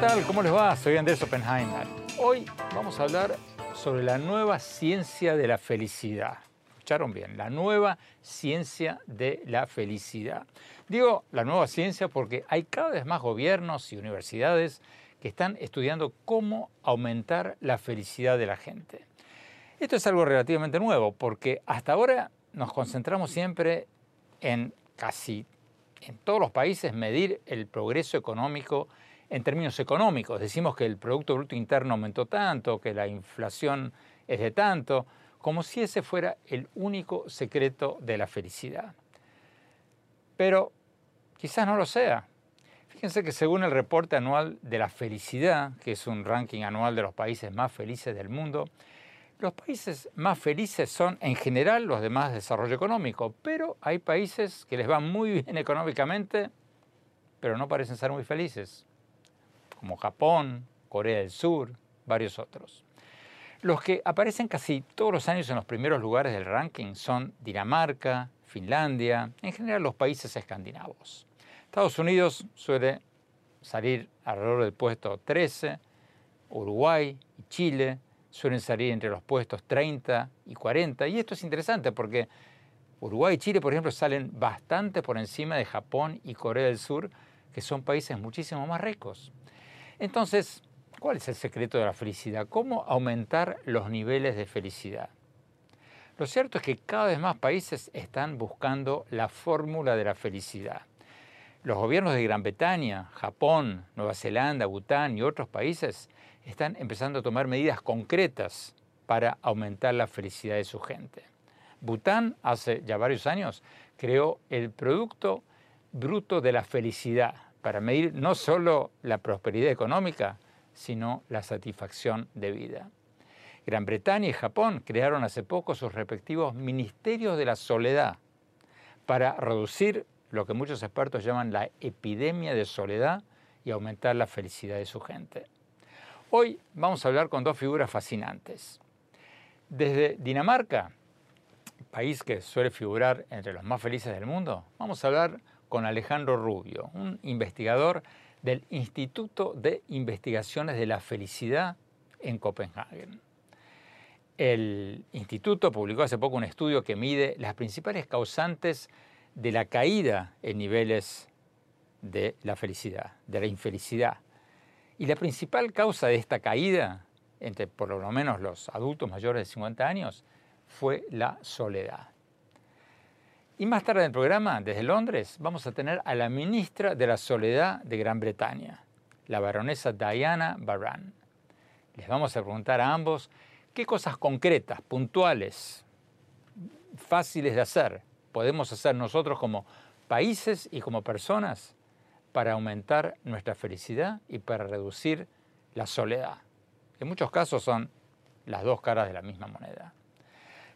tal? ¿Cómo les va? Soy Andrés Oppenheimer. Hoy vamos a hablar sobre la nueva ciencia de la felicidad. ¿Escucharon bien? La nueva ciencia de la felicidad. Digo la nueva ciencia porque hay cada vez más gobiernos y universidades que están estudiando cómo aumentar la felicidad de la gente. Esto es algo relativamente nuevo porque hasta ahora nos concentramos siempre en casi en todos los países medir el progreso económico en términos económicos. Decimos que el Producto Bruto Interno aumentó tanto, que la inflación es de tanto, como si ese fuera el único secreto de la felicidad. Pero quizás no lo sea. Fíjense que según el reporte anual de la felicidad, que es un ranking anual de los países más felices del mundo, los países más felices son en general los de más desarrollo económico, pero hay países que les van muy bien económicamente, pero no parecen ser muy felices como Japón, Corea del Sur, varios otros. Los que aparecen casi todos los años en los primeros lugares del ranking son Dinamarca, Finlandia, en general los países escandinavos. Estados Unidos suele salir alrededor del puesto 13, Uruguay y Chile suelen salir entre los puestos 30 y 40, y esto es interesante porque Uruguay y Chile, por ejemplo, salen bastante por encima de Japón y Corea del Sur, que son países muchísimo más ricos. Entonces, ¿cuál es el secreto de la felicidad? ¿Cómo aumentar los niveles de felicidad? Lo cierto es que cada vez más países están buscando la fórmula de la felicidad. Los gobiernos de Gran Bretaña, Japón, Nueva Zelanda, Bután y otros países están empezando a tomar medidas concretas para aumentar la felicidad de su gente. Bután hace ya varios años creó el Producto Bruto de la Felicidad, para medir no solo la prosperidad económica, sino la satisfacción de vida. Gran Bretaña y Japón crearon hace poco sus respectivos ministerios de la soledad para reducir lo que muchos expertos llaman la epidemia de soledad y aumentar la felicidad de su gente. Hoy vamos a hablar con dos figuras fascinantes. Desde Dinamarca, país que suele figurar entre los más felices del mundo, vamos a hablar con Alejandro Rubio, un investigador del Instituto de Investigaciones de la Felicidad en Copenhague. El instituto publicó hace poco un estudio que mide las principales causantes de la caída en niveles de la felicidad, de la infelicidad. Y la principal causa de esta caída, entre por lo menos los adultos mayores de 50 años, fue la soledad. Y más tarde en el programa, desde Londres, vamos a tener a la ministra de la Soledad de Gran Bretaña, la baronesa Diana Barran. Les vamos a preguntar a ambos qué cosas concretas, puntuales, fáciles de hacer, podemos hacer nosotros como países y como personas para aumentar nuestra felicidad y para reducir la soledad. En muchos casos son las dos caras de la misma moneda.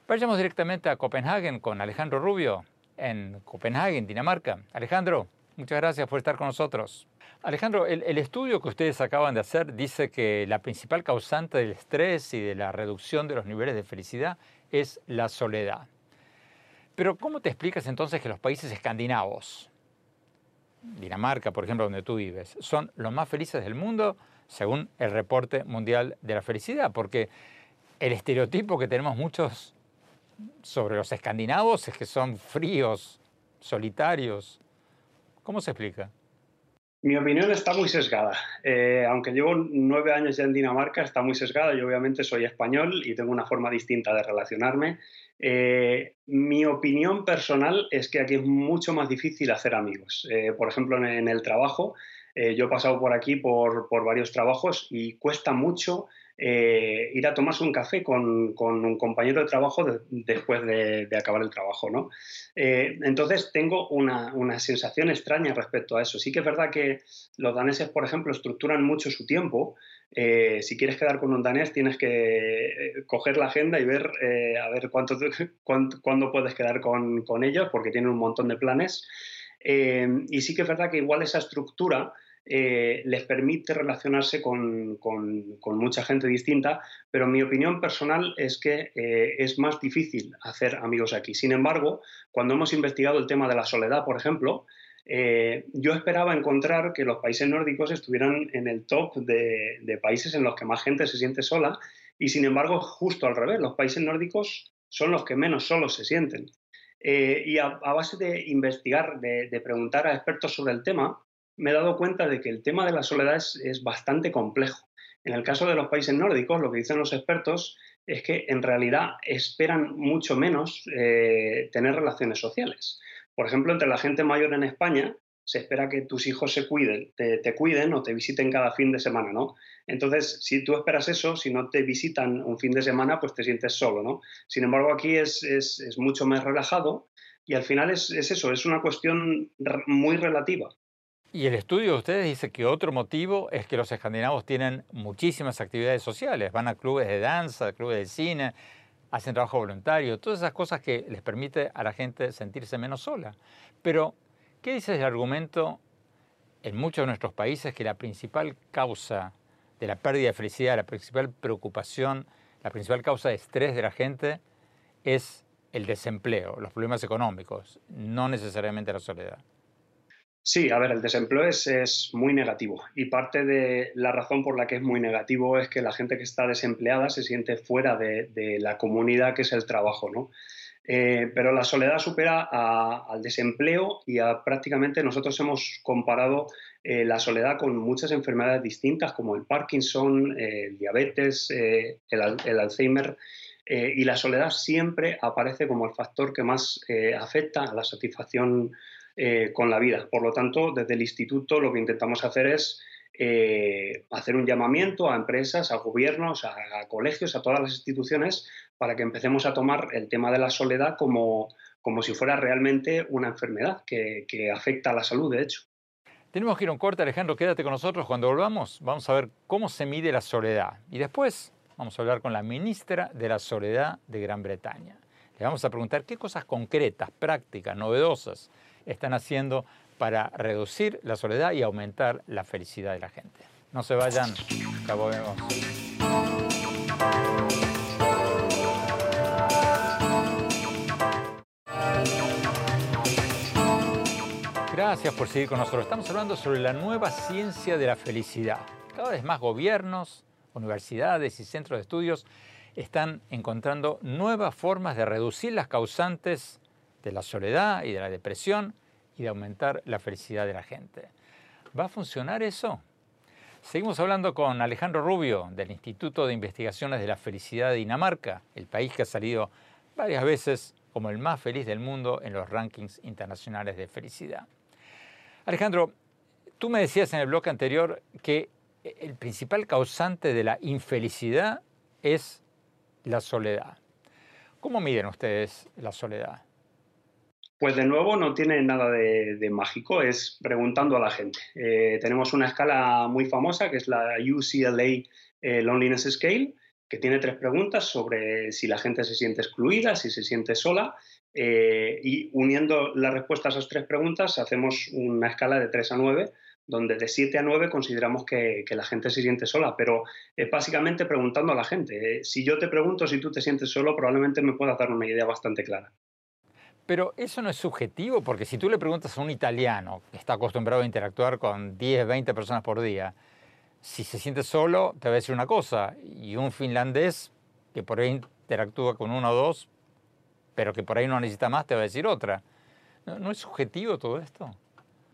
Vayamos directamente a Copenhague con Alejandro Rubio, en Copenhague, Dinamarca. Alejandro, muchas gracias por estar con nosotros. Alejandro, el, el, estudio que ustedes acaban de hacer dice que la principal causante del estrés y de la reducción de los niveles de felicidad es la soledad. Pero ¿cómo te explicas entonces que los países escandinavos, Dinamarca, por ejemplo, donde tú vives, son los más felices del mundo según el reporte mundial de la felicidad? Porque el estereotipo que tenemos muchos sobre los escandinavos es que son fríos, solitarios. ¿Cómo se explica? Mi opinión está muy sesgada. Eh, aunque llevo nueve años ya en Dinamarca, está muy sesgada. Yo obviamente soy español y tengo una forma distinta de relacionarme. Eh, mi opinión personal es que aquí es mucho más difícil hacer amigos. Eh, por ejemplo, en, el trabajo, yo he pasado por aquí por varios trabajos y cuesta mucho eh, ir a tomarse un café con, un compañero de trabajo después de, acabar el trabajo. ¿no? Eh, entonces tengo una, sensación extraña respecto a eso. Sí que es verdad que los daneses, por ejemplo, estructuran mucho su tiempo. Eh, si quieres quedar con un danés tienes que coger la agenda y ver a ver cuánto, cuándo puedes quedar con, con, ellos porque tienen un montón de planes. y sí que es verdad que igual esa estructura eh, les permite relacionarse con, mucha gente distinta, pero mi opinión personal es que eh, es más difícil hacer amigos aquí. Sin embargo, cuando hemos investigado el tema de la soledad, por ejemplo, Eh, yo esperaba encontrar que los países nórdicos estuvieran en el top de, países en los que más gente se siente sola y sin embargo justo al revés, los países nórdicos son los que menos solos se sienten. Y a, base de investigar, de, preguntar a expertos sobre el tema, me he dado cuenta de que el tema de la soledad es, bastante complejo. En el caso de los países nórdicos, lo que dicen los expertos es que en realidad esperan mucho menos eh, tener relaciones sociales. Por ejemplo, entre la gente mayor en España se espera que tus hijos se cuiden, te, cuiden o te visiten cada fin de semana, ¿no? Entonces, si tú esperas eso, si no te visitan un fin de semana, pues te sientes solo, ¿no? Sin embargo, aquí es, es, mucho más relajado y al final es, es, eso, es una cuestión muy relativa. Y el estudio de ustedes dice que otro motivo es que los escandinavos tienen muchísimas actividades sociales, van a clubes de danza, clubes de cine, hacen trabajo voluntario, todas esas cosas que les permite a la gente sentirse menos sola. Pero, ¿qué dice el argumento en muchos de nuestros países que la principal causa de la pérdida de felicidad, la principal preocupación, la principal causa de estrés de la gente es el desempleo, los problemas económicos, no necesariamente la soledad? Sí, a ver, el desempleo es, muy negativo y parte de la razón por la que es muy negativo es que la gente que está desempleada se siente fuera de, la comunidad que es el trabajo, ¿no? Eh, pero la soledad supera al desempleo y a prácticamente nosotros hemos comparado eh, la soledad con muchas enfermedades distintas como el Parkinson, eh, el diabetes, el, el, Alzheimer. y la soledad siempre aparece como el factor que más afecta a la satisfacción eh, con la vida. Por lo tanto, desde el instituto lo que intentamos hacer es eh, hacer un llamamiento a empresas, a gobiernos, a, colegios, a todas las instituciones, para que empecemos a tomar el tema de la soledad como, como si fuera realmente una enfermedad que, que afecta a la salud, de hecho. Tenemos que ir un corte, Alejandro, quédate con nosotros. Cuando volvamos, vamos a ver cómo se mide la soledad. Y después vamos a hablar con la ministra de la Soledad de Gran Bretaña. Le vamos a preguntar qué cosas concretas, prácticas, novedosas están haciendo para reducir la soledad y aumentar la felicidad de la gente. No se vayan, ya volvemos. Gracias por seguir con nosotros. Estamos hablando sobre la nueva ciencia de la felicidad. Cada vez más gobiernos, universidades y centros de estudios están encontrando nuevas formas de reducir las causantes de la soledad y de la depresión y de aumentar la felicidad de la gente. ¿Va a funcionar eso? Seguimos hablando con Alejandro Rubio del Instituto de Investigaciones de la Felicidad de Dinamarca, el país que ha salido varias veces como el más feliz del mundo en los rankings internacionales de felicidad. Alejandro, tú me decías en el bloque anterior que el principal causante de la infelicidad es la soledad. ¿Cómo miden ustedes la soledad? Pues de nuevo no tiene nada de, mágico, es preguntando a la gente. Eh, tenemos una escala muy famosa que es la UCLA eh, Loneliness Scale, que tiene tres preguntas sobre si la gente se siente excluida, si se siente sola, eh, y uniendo las respuestas a esas tres preguntas hacemos una escala de 3 a 9, donde de 7 a 9 consideramos que, la gente se siente sola, pero es básicamente preguntando a la gente. si yo te pregunto si tú te sientes solo, probablemente me puedas dar una idea bastante clara. Pero eso no es subjetivo, porque si tú le preguntas a un italiano que está acostumbrado a interactuar con 10, 20 personas por día, si se siente solo, te va a decir una cosa, y un finlandés que por ahí interactúa con uno o dos, pero que por ahí no necesita más, te va a decir otra. ¿No, es subjetivo todo esto?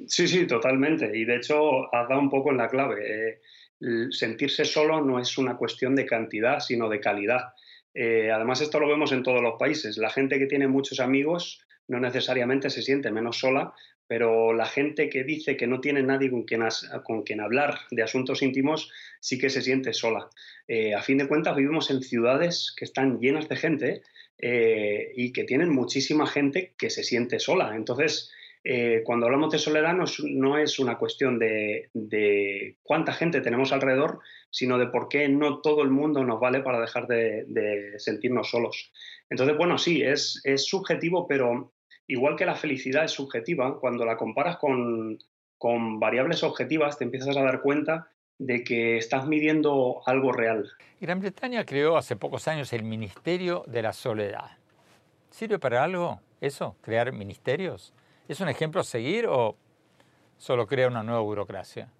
Sí, sí, totalmente. Y de hecho, has dado un poco en la clave. Eh, sentirse solo no es una cuestión de cantidad, sino de calidad. Eh, además, esto lo vemos en todos los países. La gente que tiene muchos amigos no necesariamente se siente menos sola, pero la gente que dice que no tiene nadie con quien, con quien hablar de asuntos íntimos sí que se siente sola. Eh, a fin de cuentas, vivimos en ciudades que están llenas de gente eh, y que tienen muchísima gente que se siente sola. Entonces, cuando hablamos de soledad no es, una cuestión de, cuánta gente tenemos alrededor, sino de por qué no todo el mundo nos vale para dejar de, sentirnos solos. Entonces, bueno, sí, es, subjetivo, pero igual que la felicidad es subjetiva, cuando la comparas con, variables objetivas, te empiezas a dar cuenta de que estás midiendo algo real. Gran Bretaña creó hace pocos años el Ministerio de la Soledad. ¿Sirve para algo eso, crear ministerios? ¿Es un ejemplo a seguir o solo crea una nueva burocracia?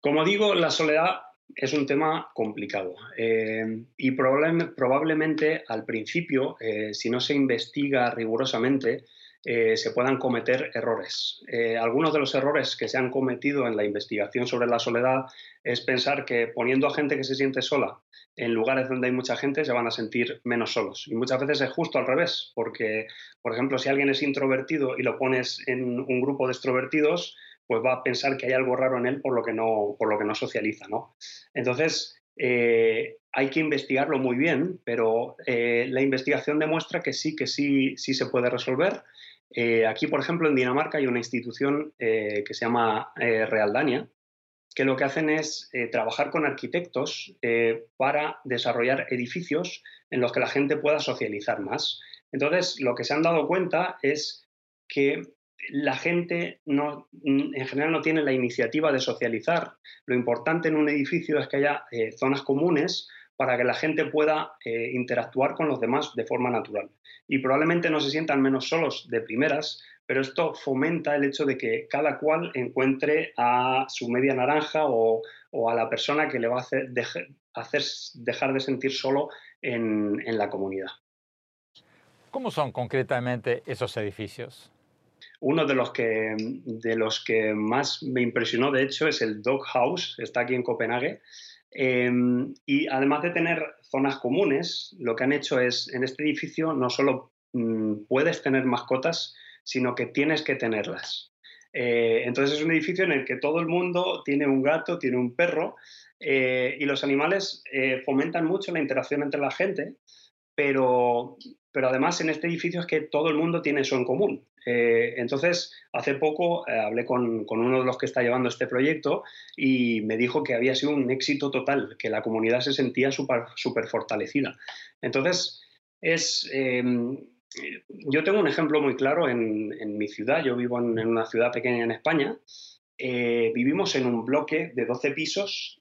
Como digo, la soledad es un tema complicado eh, y probablemente al principio, eh, si no se investiga rigurosamente, eh, se puedan cometer errores. algunos de los errores que se han cometido en la investigación sobre la soledad es pensar que poniendo a gente que se siente sola en lugares donde hay mucha gente se van a sentir menos solos. Y muchas veces es justo al revés, porque, por ejemplo, si alguien es introvertido y lo pones en un grupo de extrovertidos, pues va a pensar que hay algo raro en él por lo que no, por lo que no socializa, ¿no? Entonces, eh, hay que investigarlo muy bien, pero eh, la investigación demuestra que sí, que sí, sí se puede resolver. Eh, aquí, por ejemplo, en Dinamarca hay una institución que se llama Realdania, que lo que hacen es trabajar con arquitectos para desarrollar edificios en los que la gente pueda socializar más. Entonces, lo que se han dado cuenta es que la gente en general no tiene la iniciativa de socializar. Lo importante en un edificio es que haya eh, zonas comunes para que la gente pueda eh, interactuar con los demás de forma natural. Y probablemente no se sientan menos solos de primeras, pero esto fomenta el hecho de que cada cual encuentre a su media naranja o, a la persona que le va a hacer, dejar de sentir solo en la comunidad. ¿Cómo son concretamente esos edificios? Uno de los, que, de los que más me impresionó, de hecho, es el Dog House, está aquí en Copenhague. Em, y además de tener zonas comunes, lo que han hecho es, en este edificio no solo mm, puedes tener mascotas, sino que tienes que tenerlas. Eh, entonces es un edificio en el que todo el mundo tiene un gato, tiene un perro, eh, y los animales eh, fomentan mucho la interacción entre la gente, pero, pero además en este edificio es que todo el mundo tiene eso en común. Eh, entonces, hace poco eh, hablé con, uno de los que está llevando este proyecto y me dijo que había sido un éxito total, que la comunidad se sentía súper fortalecida. Entonces, es, em, yo tengo un ejemplo muy claro en, mi ciudad, yo vivo en, una ciudad pequeña en España, eh, vivimos en un bloque de 12 pisos,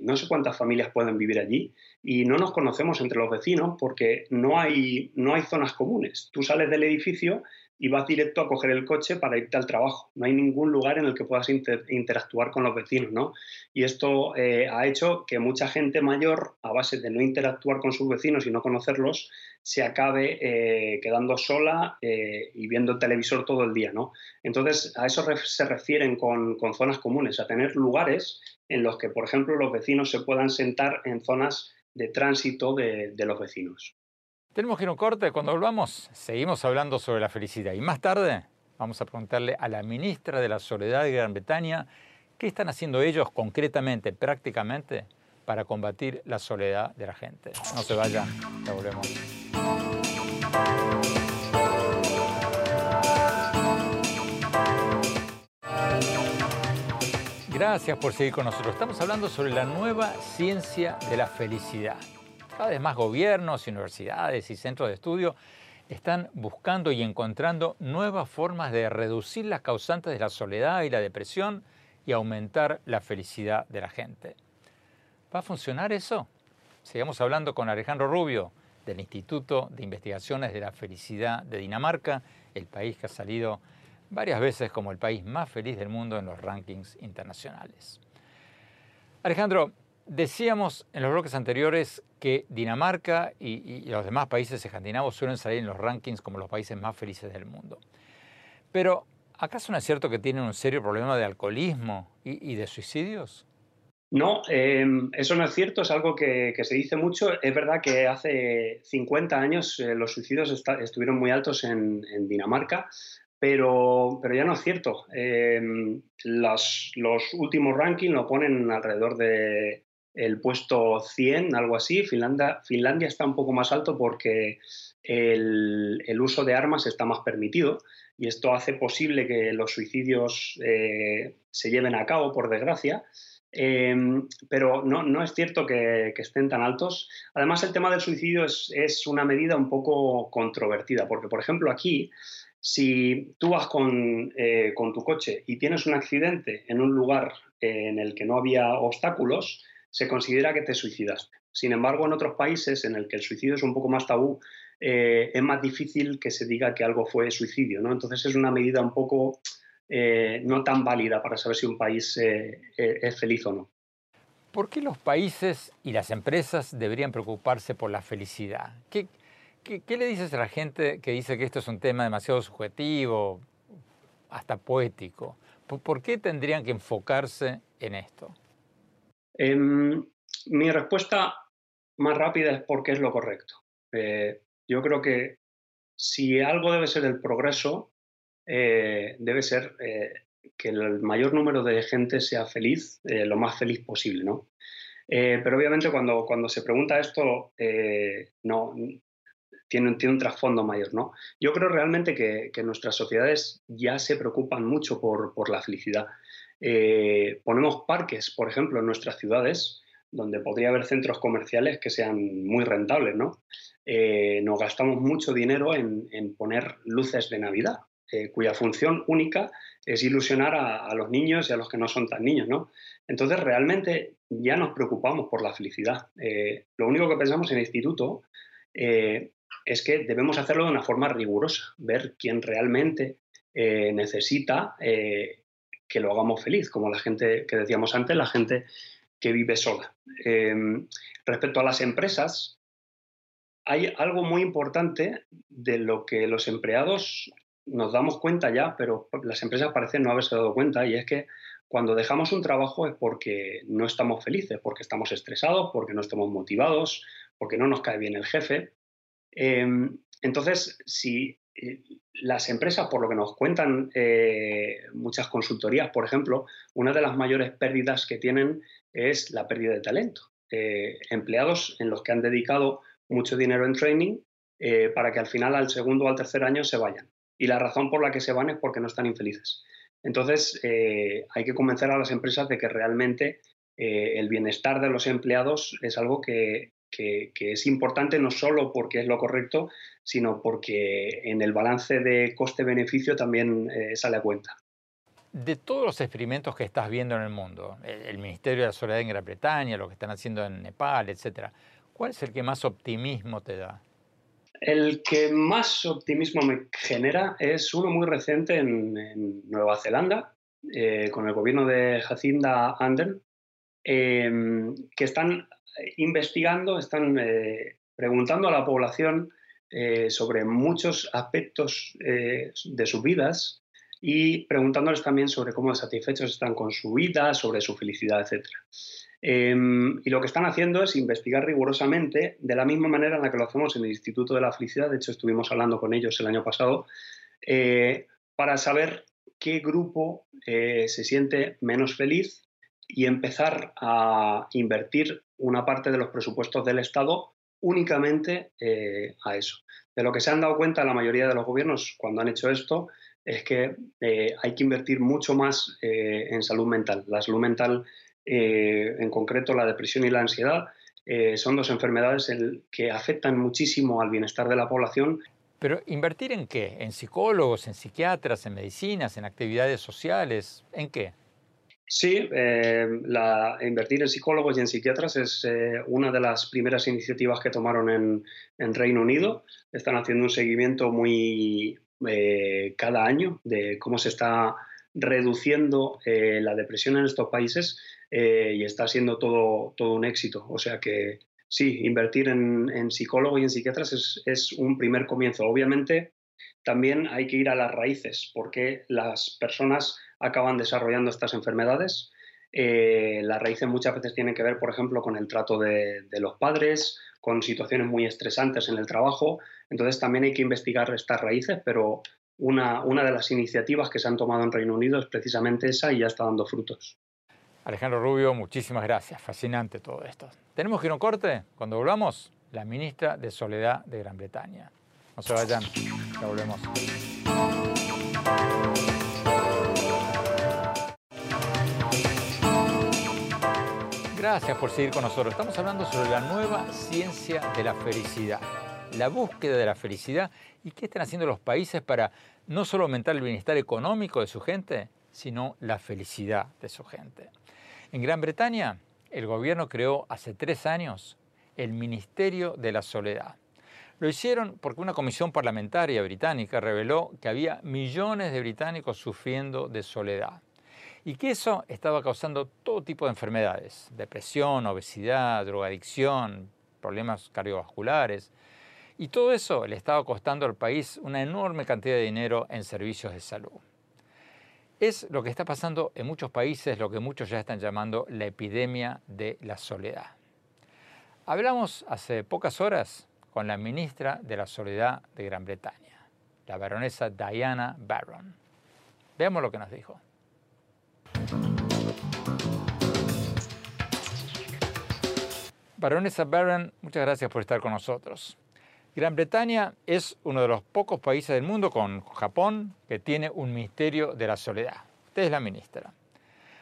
no sé cuántas familias pueden vivir allí, y no nos conocemos entre los vecinos porque no hay, no hay zonas comunes. Tú sales del edificio y vas directo a coger el coche para irte al trabajo. No hay ningún lugar en el que puedas interactuar con los vecinos, ¿no? Y esto eh, ha hecho que mucha gente mayor, a base de no interactuar con sus vecinos y no conocerlos, se acabe eh, quedando sola eh, y viendo el televisor todo el día, ¿no? Entonces, a eso se refieren con, zonas comunes, a tener lugares en los que, por ejemplo, los vecinos se puedan sentar en zonas de tránsito de los vecinos. Tenemos que ir a un corte. Cuando volvamos, seguimos hablando sobre la felicidad. Y más tarde, vamos a preguntarle a la ministra de la Soledad de Gran Bretaña qué están haciendo ellos concretamente, prácticamente, para combatir la soledad de la gente. No se vaya, ya volvemos. Gracias por seguir con nosotros. Estamos hablando sobre la nueva ciencia de la felicidad. Cada vez más gobiernos, universidades y centros de estudio están buscando y encontrando nuevas formas de reducir las causantes de la soledad y la depresión y aumentar la felicidad de la gente. ¿Va a funcionar eso? Sigamos hablando con Alejandro Rubio del Instituto de Investigaciones de la Felicidad de Dinamarca, el país que ha salido varias veces como el país más feliz del mundo en los rankings internacionales. Alejandro, Decíamos en los bloques anteriores que Dinamarca y, los demás países escandinavos suelen salir en los rankings como los países más felices del mundo. Pero, ¿acaso no es cierto que tienen un serio problema de alcoholismo y, de suicidios? No, em, eso no es cierto, es algo que, se dice mucho. Es verdad que hace 50 años eh, los suicidios estuvieron muy altos en, Dinamarca, pero, pero, ya no es cierto. Em, los últimos rankings lo ponen alrededor de el puesto 100, algo así. Finlandia, Finlandia está un poco más alto porque el, uso de armas está más permitido y esto hace posible que los suicidios eh, se lleven a cabo, por desgracia. Em, pero no, no, es cierto que, estén tan altos. Además, el tema del suicidio es, una medida un poco controvertida, porque, por ejemplo, aquí, si tú vas con, eh, con tu coche y tienes un accidente en un lugar en el que no había obstáculos, se considera que te suicidaste. Sin embargo, en otros países en el que el suicidio es un poco más tabú, eh, es más difícil que se diga que algo fue suicidio, ¿no? Entonces es una medida un poco no tan válida para saber si un país es feliz o no. ¿Por qué los países y las empresas deberían preocuparse por la felicidad? ¿Qué, qué le dices a la gente que dice que esto es un tema demasiado subjetivo, hasta poético? ¿Por qué tendrían que enfocarse en esto? Em, mi respuesta más rápida es porque es lo correcto. Eh, yo creo que si algo debe ser el progreso, eh, debe ser eh, que el mayor número de gente sea feliz, lo más feliz posible, ¿no? pero obviamente cuando, cuando se pregunta esto, no, tiene, un trasfondo mayor, ¿no? Yo creo realmente que, nuestras sociedades ya se preocupan mucho por, la felicidad. Eh, ponemos parques, por ejemplo, en nuestras ciudades, donde podría haber centros comerciales que sean muy rentables, ¿no? Eh, nos gastamos mucho dinero en, poner luces de Navidad, eh, cuya función única es ilusionar a, los niños y a los que no son tan niños, ¿no? Entonces, realmente ya nos preocupamos por la felicidad. lo único que pensamos en el instituto es que debemos hacerlo de una forma rigurosa, ver quién realmente necesita que lo hagamos feliz, como la gente que decíamos antes, la gente que vive sola. Em, respecto a las empresas, hay algo muy importante de lo que los empleados nos damos cuenta ya, pero las empresas parecen no haberse dado cuenta, y es que cuando dejamos un trabajo es porque no estamos felices, porque estamos estresados, porque no estamos motivados, porque no nos cae bien el jefe. Em, entonces, si las empresas, por lo que nos cuentan eh, muchas consultorías, por ejemplo, una de las mayores pérdidas que tienen es la pérdida de talento. Eh, empleados en los que han dedicado mucho dinero en training para que al final, al segundo o al tercer año, se vayan. Y la razón por la que se van es porque no están infelices. Entonces, hay que convencer a las empresas de que realmente el bienestar de los empleados es algo que, que, es importante no solo porque es lo correcto, sino porque en el balance de coste-beneficio también eh, sale a cuenta. De todos los experimentos que estás viendo en el mundo, el, Ministerio de la Soledad en Gran Bretaña, lo que están haciendo en Nepal, etcétera, ¿cuál es el que más optimismo te da? El que más optimismo me genera es uno muy reciente en, Nueva Zelanda, eh, con el gobierno de Jacinda Ardern, eh, que están investigando, están eh, preguntando a la población eh, sobre muchos aspectos eh, de sus vidas y preguntándoles también sobre cómo satisfechos están con su vida, sobre su felicidad, etc. Em, y lo que están haciendo es investigar rigurosamente de la misma manera en la que lo hacemos en el Instituto de la Felicidad, de hecho estuvimos hablando con ellos el año pasado, para saber qué grupo se siente menos feliz y empezar a invertir una parte de los presupuestos del Estado únicamente eh, a eso. De lo que se han dado cuenta la mayoría de los gobiernos cuando han hecho esto es que eh, hay que invertir mucho más eh, en salud mental. La salud mental, en concreto la depresión y la ansiedad, son dos enfermedades que afectan muchísimo al bienestar de la población. Pero invertir en qué? ¿En psicólogos, en psiquiatras, en medicinas, en actividades sociales? ¿En qué? Sí, eh, la, invertir en psicólogos y en psiquiatras es eh, una de las primeras iniciativas que tomaron en, Reino Unido. Están haciendo un seguimiento muy eh, cada año de cómo se está reduciendo la depresión en estos países y está siendo todo, todo un éxito. O sea que sí, invertir en, psicólogos y en psiquiatras es un primer comienzo. Obviamente, también hay que ir a las raíces, porque las personas acaban desarrollando estas enfermedades. Eh, las raíces muchas veces tienen que ver, por ejemplo, con el trato de, los padres, con situaciones muy estresantes en el trabajo. Entonces también hay que investigar estas raíces, pero una, una de las iniciativas que se han tomado en Reino Unido es precisamente esa y ya está dando frutos. Alejandro Rubio, muchísimas gracias. Fascinante todo esto. ¿Tenemos que ir a un corte? Cuando volvamos, la ministra de Soledad de Gran Bretaña. No se vayan, ya volvemos. Gracias por seguir con nosotros. Estamos hablando sobre la nueva ciencia de la felicidad, la búsqueda de la felicidad y qué están haciendo los países para no solo aumentar el bienestar económico de su gente, sino la felicidad de su gente. En Gran Bretaña, el gobierno creó hace tres años el Ministerio de la Soledad. Lo hicieron porque una comisión parlamentaria británica reveló que había millones de británicos sufriendo de soledad y que eso estaba causando todo tipo de enfermedades, depresión, obesidad, drogadicción, problemas cardiovasculares, y todo eso le estaba costando al país una enorme cantidad de dinero en servicios de salud. Es lo que está pasando en muchos países, lo que muchos ya están llamando la epidemia de la soledad. Hablamos hace pocas horas con la ministra de la Soledad de Gran Bretaña, la baronesa Diana Barron. Veamos lo que nos dijo. Baronesa Barron, muchas gracias por estar con nosotros. Gran Bretaña es uno de los pocos países del mundo con Japón que tiene un ministerio de la soledad. Usted es la ministra.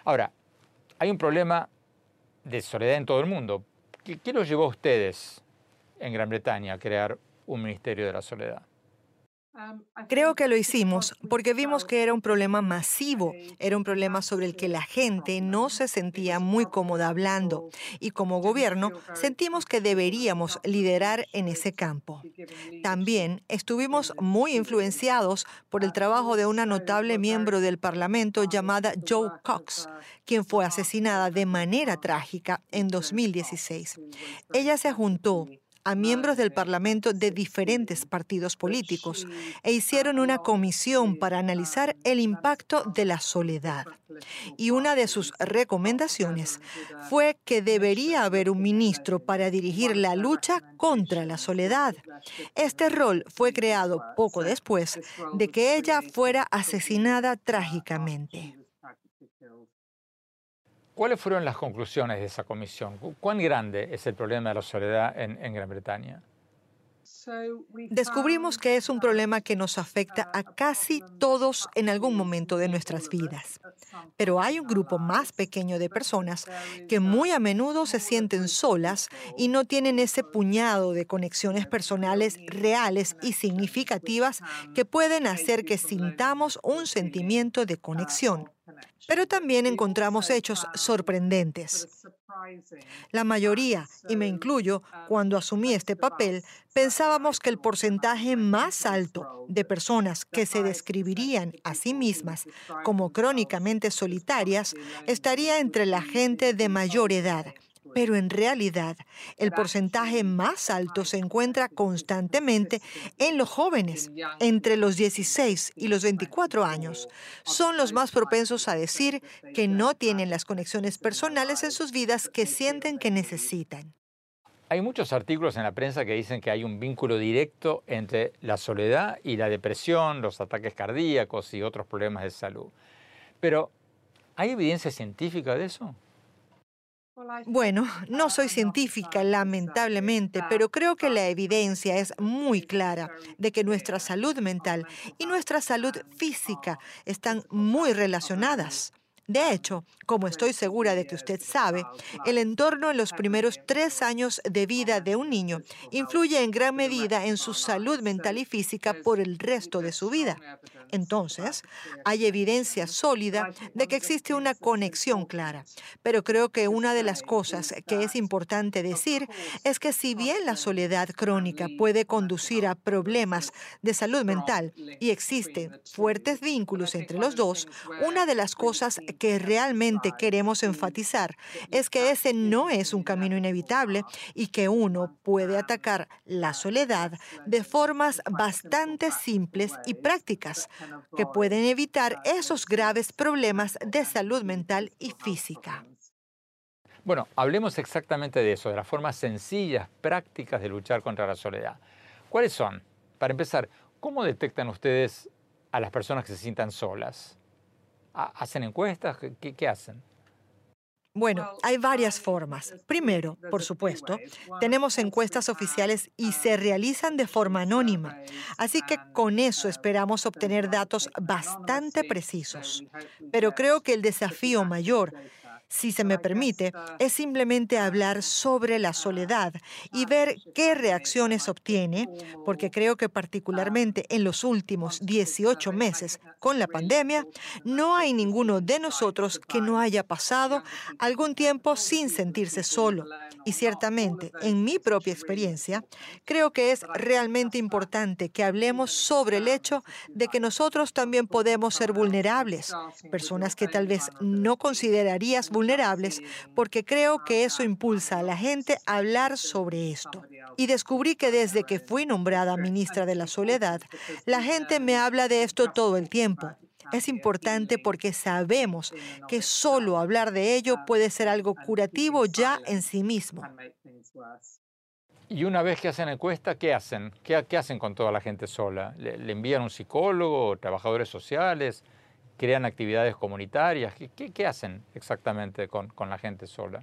Ahora, hay un problema de soledad en todo el mundo. ¿Qué, qué los llevó a ustedes en Gran Bretaña a crear un ministerio de la soledad? Creo que lo hicimos porque vimos que era un problema masivo, era un problema sobre el que la gente no se sentía muy cómoda hablando y como gobierno sentimos que deberíamos liderar en ese campo. También estuvimos muy influenciados por el trabajo de una notable miembro del Parlamento llamada Joe Cox, quien fue asesinada de manera trágica en 2016. Ella se juntó a miembros del Parlamento de diferentes partidos políticos e hicieron una comisión para analizar el impacto de la soledad. Y una de sus recomendaciones fue que debería haber un ministro para dirigir la lucha contra la soledad. Este rol fue creado poco después de que ella fuera asesinada trágicamente. ¿Cuáles fueron las conclusiones de esa comisión? ¿Cuán grande es el problema de la soledad en, Gran Bretaña? Descubrimos que es un problema que nos afecta a casi todos en algún momento de nuestras vidas. Pero hay un grupo más pequeño de personas que muy a menudo se sienten solas y no tienen ese puñado de conexiones personales reales y significativas que pueden hacer que sintamos un sentimiento de conexión. Pero también encontramos hechos sorprendentes. La mayoría, y me incluyo, cuando asumí este papel, pensábamos que el porcentaje más alto de personas que se describirían a sí mismas como crónicamente solitarias estaría entre la gente de mayor edad, pero en realidad el porcentaje más alto se encuentra constantemente en los jóvenes, entre los 16 y los 24 años. Son los más propensos a decir que no tienen las conexiones personales en sus vidas que sienten que necesitan. Hay muchos artículos en la prensa que dicen que hay un vínculo directo entre la soledad y la depresión, los ataques cardíacos y otros problemas de salud. Pero, ¿hay evidencia científica de eso? Bueno, no soy científica, lamentablemente, pero creo que la evidencia es muy clara de que nuestra salud mental y nuestra salud física están muy relacionadas. De hecho, como estoy segura de que usted sabe, el entorno en los primeros tres años de vida de un niño influye en gran medida en su salud mental y física por el resto de su vida. Entonces, hay evidencia sólida de que existe una conexión clara. Pero creo que una de las cosas que es importante decir es que si bien la soledad crónica puede conducir a problemas de salud mental y existen fuertes vínculos entre los dos, una de las cosas que realmente queremos enfatizar es que ese no es un camino inevitable y que uno puede atacar la soledad de formas bastante simples y prácticas que pueden evitar esos graves problemas de salud mental y física. Bueno, hablemos exactamente de eso, de las formas sencillas, prácticas de luchar contra la soledad. ¿Cuáles son? Para empezar, ¿cómo detectan ustedes a las personas que se sientan solas? ¿Hacen encuestas? ¿Qué, hacen? Bueno, hay varias formas. Primero, por supuesto, tenemos encuestas oficiales y se realizan de forma anónima. Así que con eso esperamos obtener datos bastante precisos. Pero creo que el desafío mayor si se me permite, es simplemente hablar sobre la soledad y ver qué reacciones obtiene, porque creo que particularmente en los últimos 18 meses con la pandemia, no hay ninguno de nosotros que no haya pasado algún tiempo sin sentirse solo. Y ciertamente, en mi propia experiencia, creo que es realmente importante que hablemos sobre el hecho de que nosotros también podemos ser vulnerables, personas que tal vez no considerarías vulnerables, porque creo que eso impulsa a la gente a hablar sobre esto. Y descubrí que desde que fui nombrada ministra de la Soledad, la gente me habla de esto todo el tiempo. Es importante porque sabemos que solo hablar de ello puede ser algo curativo ya en sí mismo. Y una vez que hacen encuesta, ¿qué hacen? ¿Qué, hacen con toda la gente sola? ¿Le, envían un psicólogo, trabajadores sociales? ¿Crean actividades comunitarias? ¿Qué, hacen exactamente con la gente sola?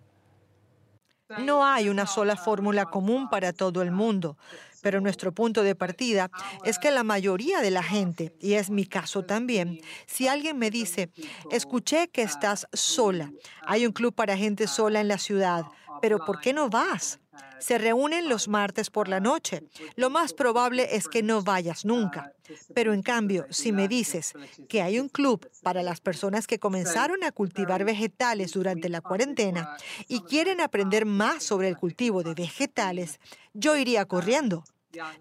No hay una sola fórmula común para todo el mundo, pero nuestro punto de partida es que la mayoría de la gente, y es mi caso también, si alguien me dice, escuché que estás sola, hay un club para gente sola en la ciudad, pero ¿por qué no vas? Se reúnen los martes por la noche. Lo más probable es que no vayas nunca. Pero en cambio, si me dices que hay un club para las personas que comenzaron a cultivar vegetales durante la cuarentena y quieren aprender más sobre el cultivo de vegetales, yo iría corriendo.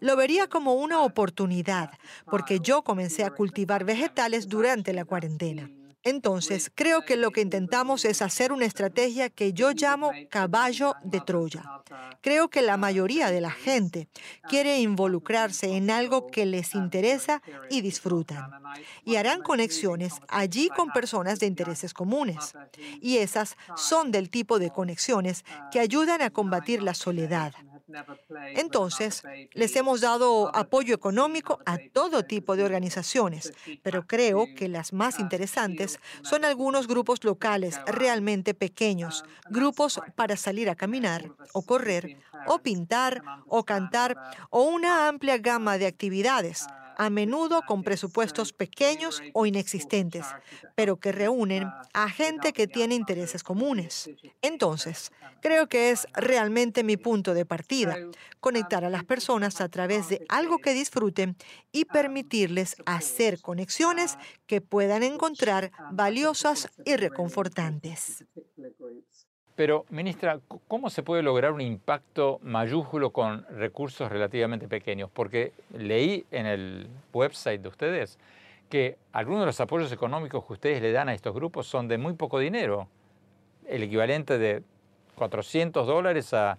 Lo vería como una oportunidad, porque yo comencé a cultivar vegetales durante la cuarentena. Entonces, creo que lo que intentamos es hacer una estrategia que yo llamo caballo de Troya. Creo que la mayoría de la gente quiere involucrarse en algo que les interesa y disfrutan. Y harán conexiones allí con personas de intereses comunes. Y esas son del tipo de conexiones que ayudan a combatir la soledad entonces, les hemos dado apoyo económico a todo tipo de organizaciones, pero creo que las más interesantes son algunos grupos locales realmente pequeños, grupos para salir a caminar o correr o pintar o cantar o una amplia gama de actividades a menudo con presupuestos pequeños o inexistentes, pero que reúnen a gente que tiene intereses comunes. Entonces, creo que es realmente mi punto de partida, conectar a las personas a través de algo que disfruten y permitirles hacer conexiones que puedan encontrar valiosas y reconfortantes. Pero, ministra, ¿cómo se puede lograr un impacto mayúsculo con recursos relativamente pequeños? Porque leí en el website de ustedes que algunos de los apoyos económicos que ustedes le dan a estos grupos son de muy poco dinero, el equivalente de 400 dólares a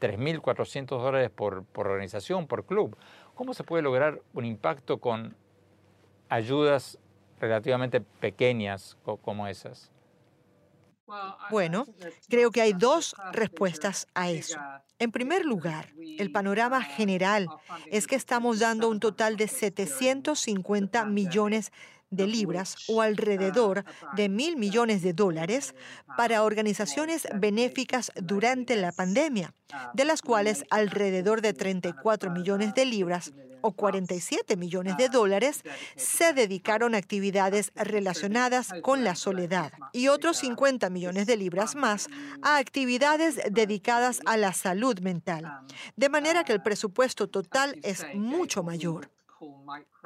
3.400 dólares por, organización, por club. ¿Cómo se puede lograr un impacto con ayudas relativamente pequeñas como esas? Bueno, creo que hay dos respuestas a eso. En primer lugar, el panorama general es que estamos dando un total de 750 millones de libras o alrededor de mil millones de dólares para organizaciones benéficas durante la pandemia, de las cuales alrededor de 34 millones de libras o 47 millones de dólares se dedicaron a actividades relacionadas con la soledad y otros 50 millones de libras más a actividades dedicadas a la salud mental. De manera que el presupuesto total es mucho mayor.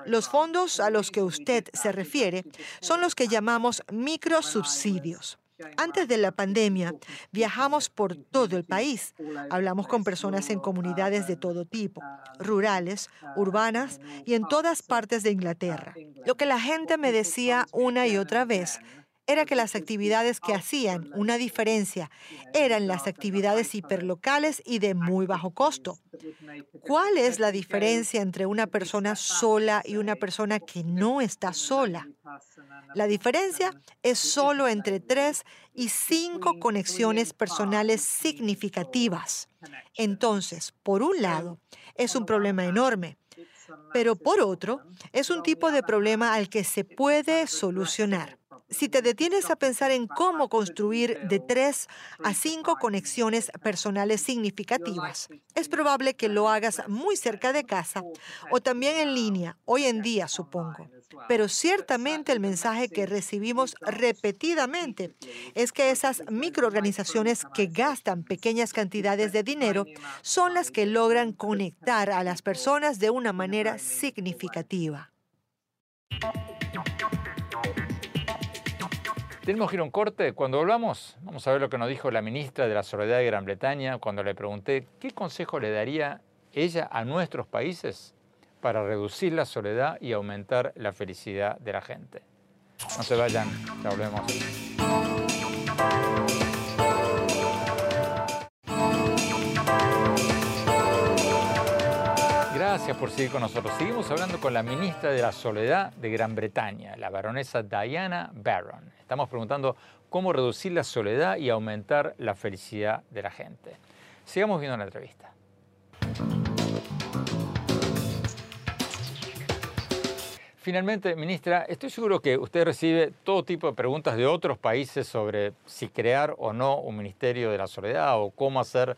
Los fondos a los que usted se refiere son los que llamamos microsubsidios. Antes de la pandemia, viajamos por todo el país. Hablamos con personas en comunidades de todo tipo, rurales, urbanas y en todas partes de Inglaterra. Lo que la gente me decía una y otra vez era que las actividades que hacían una diferencia eran las actividades hiperlocales y de muy bajo costo. ¿Cuál es la diferencia entre una persona sola y una persona que no está sola? La diferencia es solo entre tres y cinco conexiones personales significativas. Entonces, por un lado, es un problema enorme, pero por otro, es un tipo de problema al que se puede solucionar. Si te detienes a pensar en cómo construir de tres a cinco conexiones personales significativas, es probable que lo hagas muy cerca de casa o también en línea, hoy en día supongo. Pero ciertamente el mensaje que recibimos repetidamente es que esas microorganizaciones que gastan pequeñas cantidades de dinero son las que logran conectar a las personas de una manera significativa. Tenemos que ir a un corte. Cuando volvamos, vamos a ver lo que nos dijo la ministra de la Soledad de Gran Bretaña cuando le pregunté qué consejo le daría ella a nuestros países para reducir la soledad y aumentar la felicidad de la gente. No se vayan, ya volvemos. Gracias por seguir con nosotros. Seguimos hablando con la ministra de la Soledad de Gran Bretaña, la baronesa Diana Barron. Estamos preguntando cómo reducir la soledad y aumentar la felicidad de la gente. Sigamos viendo la entrevista. Finalmente, ministra, estoy seguro que usted recibe todo tipo de preguntas de otros países sobre si crear o no un Ministerio de la Soledad o cómo hacer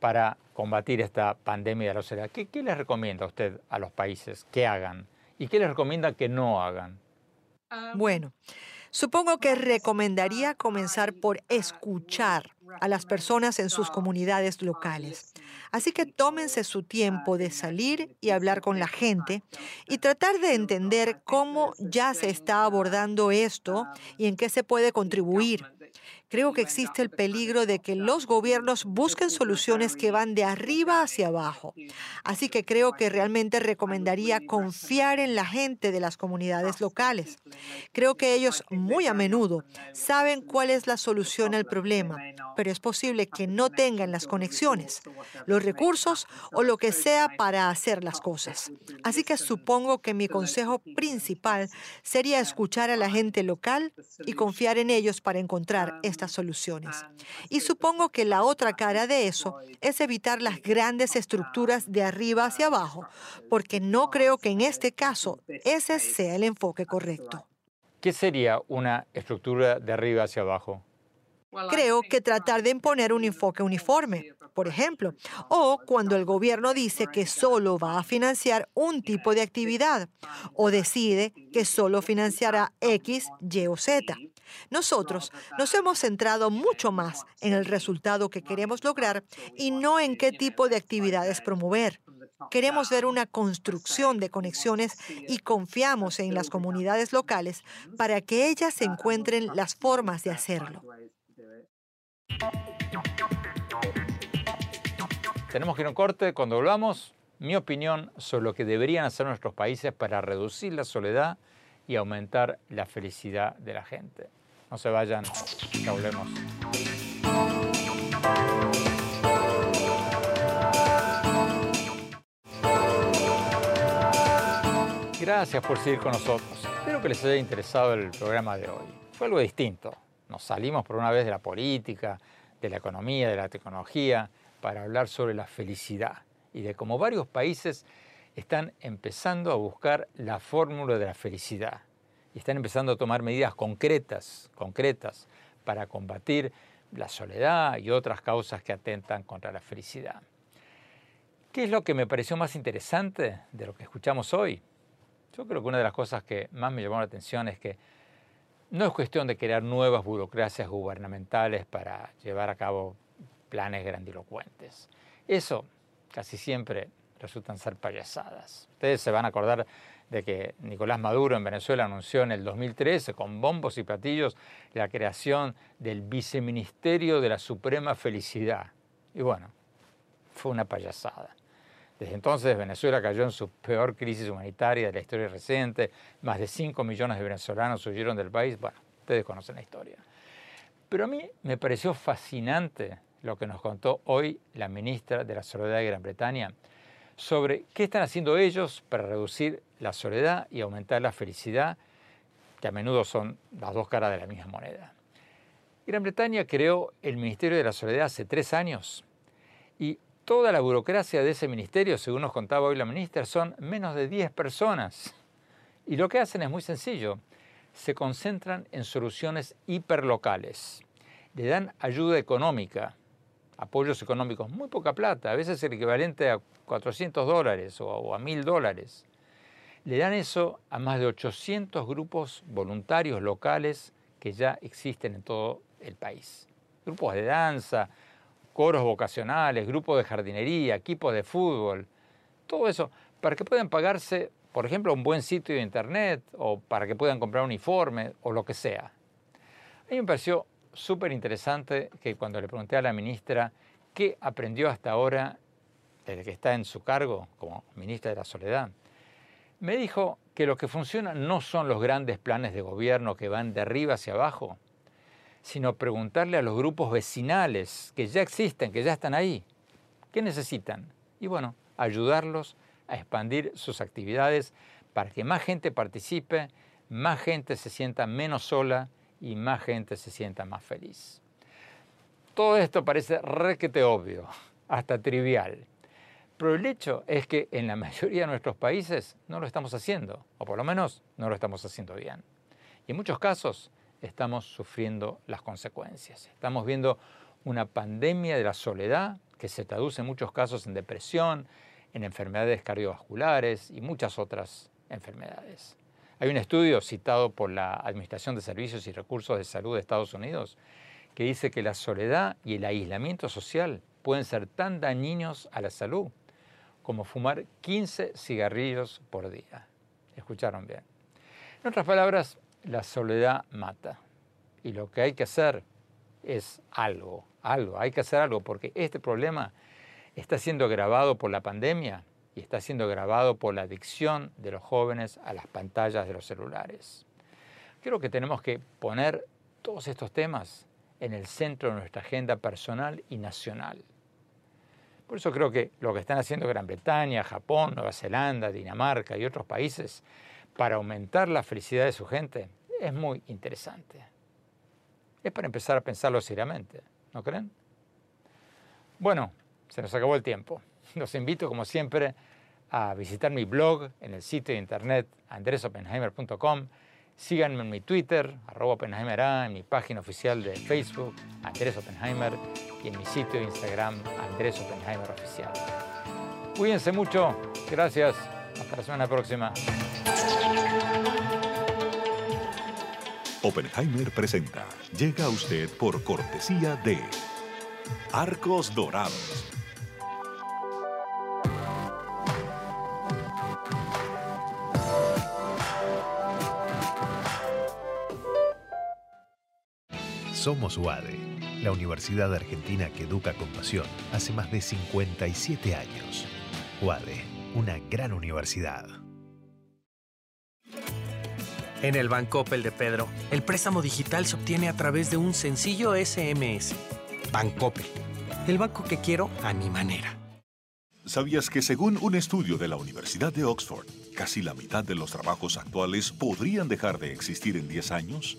para combatir esta pandemia de la soledad. ¿Qué, qué les recomienda usted a los países que hagan y qué les recomienda que no hagan? Bueno, Supongo que recomendaría comenzar por escuchar a las personas en sus comunidades locales. Así que tómense su tiempo de salir y hablar con la gente y tratar de entender cómo ya se está abordando esto y en qué se puede contribuir. Creo que existe el peligro de que los gobiernos busquen soluciones que van de arriba hacia abajo. Así que creo que realmente recomendaría confiar en la gente de las comunidades locales. Creo que ellos muy a menudo saben cuál es la solución al problema, pero es posible que no tengan las conexiones, los recursos o lo que sea para hacer las cosas. Así que supongo que mi consejo principal sería escuchar a la gente local y confiar en ellos para encontrar estas soluciones. Y supongo que la otra cara de eso es evitar las grandes estructuras de arriba hacia abajo, porque no creo que en este caso ese sea el enfoque correcto. ¿Qué sería una estructura de arriba hacia abajo? Creo que tratar de imponer un enfoque uniforme, por ejemplo, o cuando el gobierno dice que solo va a financiar un tipo de actividad o decide que solo financiará X, Y o Z. Nosotros nos hemos centrado mucho más en el resultado que queremos lograr y no en qué tipo de actividades promover. Queremos ver una construcción de conexiones y confiamos en las comunidades locales para que ellas encuentren las formas de hacerlo. Tenemos que ir a un corte. Cuando volvamos, mi opinión sobre lo que deberían hacer nuestros países para reducir la soledad y aumentar la felicidad de la gente. No se vayan, ya volvemos. Gracias por seguir con nosotros. Espero que les haya interesado el programa de hoy. Fue algo distinto. Nos salimos por una vez de la política, de la economía, de la tecnología, para hablar sobre la felicidad y de cómo varios países están empezando a buscar la fórmula de la felicidad y están empezando a tomar medidas concretas, concretas para combatir la soledad y otras causas que atentan contra la felicidad. ¿Qué es lo que me pareció más interesante de lo que escuchamos hoy? Yo creo que una de las cosas que más me llamó la atención es que no es cuestión de crear nuevas burocracias gubernamentales para llevar a cabo planes grandilocuentes. Eso casi siempre resultan ser payasadas. Ustedes se van a acordar de que Nicolás Maduro en Venezuela anunció en el 2013 con bombos y platillos la creación del Viceministerio de la Suprema Felicidad. Y bueno, fue una payasada. Desde entonces Venezuela cayó en su peor crisis humanitaria de la historia reciente, más de 5 millones de venezolanos huyeron del país, bueno, ustedes conocen la historia. Pero a mí me pareció fascinante lo que nos contó hoy la ministra de la Soledad de Gran Bretaña sobre qué están haciendo ellos para reducir la soledad y aumentar la felicidad, que a menudo son las dos caras de la misma moneda. Gran Bretaña creó el Ministerio de la Soledad hace tres años y toda la burocracia de ese ministerio, según nos contaba hoy la ministra, son menos de 10 personas. Y lo que hacen es muy sencillo. se concentran en soluciones hiperlocales. Le dan ayuda económica, apoyos económicos, muy poca plata, a veces el equivalente a 400 dólares o a 1000 dólares. Le dan eso a más de 800 grupos voluntarios locales que ya existen en todo el país. Grupos de danza, coros vocacionales, grupos de jardinería, equipos de fútbol, todo eso, para que puedan pagarse, por ejemplo, un buen sitio de internet o para que puedan comprar uniforme o lo que sea. A mí me pareció súper interesante que cuando le pregunté a la ministra qué aprendió hasta ahora desde que está en su cargo como ministra de la Soledad, me dijo que lo que funciona no son los grandes planes de gobierno que van de arriba hacia abajo, sino preguntarle a los grupos vecinales que ya existen, que ya están ahí, ¿qué necesitan? Y bueno, ayudarlos a expandir sus actividades para que más gente participe, más gente se sienta menos sola y más gente se sienta más feliz. Todo esto parece requete obvio, hasta trivial. Pero el hecho es que en la mayoría de nuestros países no lo estamos haciendo, o por lo menos no lo estamos haciendo bien. Y en muchos casos estamos sufriendo las consecuencias. Estamos viendo una pandemia de la soledad que se traduce en muchos casos en depresión, en enfermedades cardiovasculares y muchas otras enfermedades. Hay un estudio citado por la Administración de Servicios y Recursos de Salud de Estados Unidos que dice que la soledad y el aislamiento social pueden ser tan dañinos a la salud como fumar 15 cigarrillos por día. ¿Escucharon bien? En otras palabras, la soledad mata. Y lo que hay que hacer es algo, algo, hay que hacer algo, porque este problema está siendo agravado por la pandemia y está siendo agravado por la adicción de los jóvenes a las pantallas de los celulares. Creo que tenemos que poner todos estos temas en el centro de nuestra agenda personal y nacional. Por eso creo que lo que están haciendo Gran Bretaña, Japón, Nueva Zelanda, Dinamarca y otros países para aumentar la felicidad de su gente es muy interesante. Es para empezar a pensarlo seriamente, ¿no creen? Bueno, se nos acabó el tiempo. Los invito, como siempre, a visitar mi blog en el sitio de internet andresopenheimer.com. Síganme en mi Twitter, arroba Oppenheimer en mi página oficial de Facebook, Andrés Oppenheimer, y en mi sitio de Instagram, Andrés Oppenheimer Oficial. Cuídense mucho, gracias, hasta la semana próxima. Oppenheimer presenta. Llega a usted por cortesía de Arcos Dorados. Somos UADE, la Universidad Argentina que educa con pasión hace más de 57 años. UADE, una gran universidad. En el Banco Opel de Pedro, el préstamo digital se obtiene a través de un sencillo SMS. Bancopel, el banco que quiero a mi manera. ¿Sabías que según un estudio de la Universidad de Oxford, casi la mitad de los trabajos actuales podrían dejar de existir en 10 años?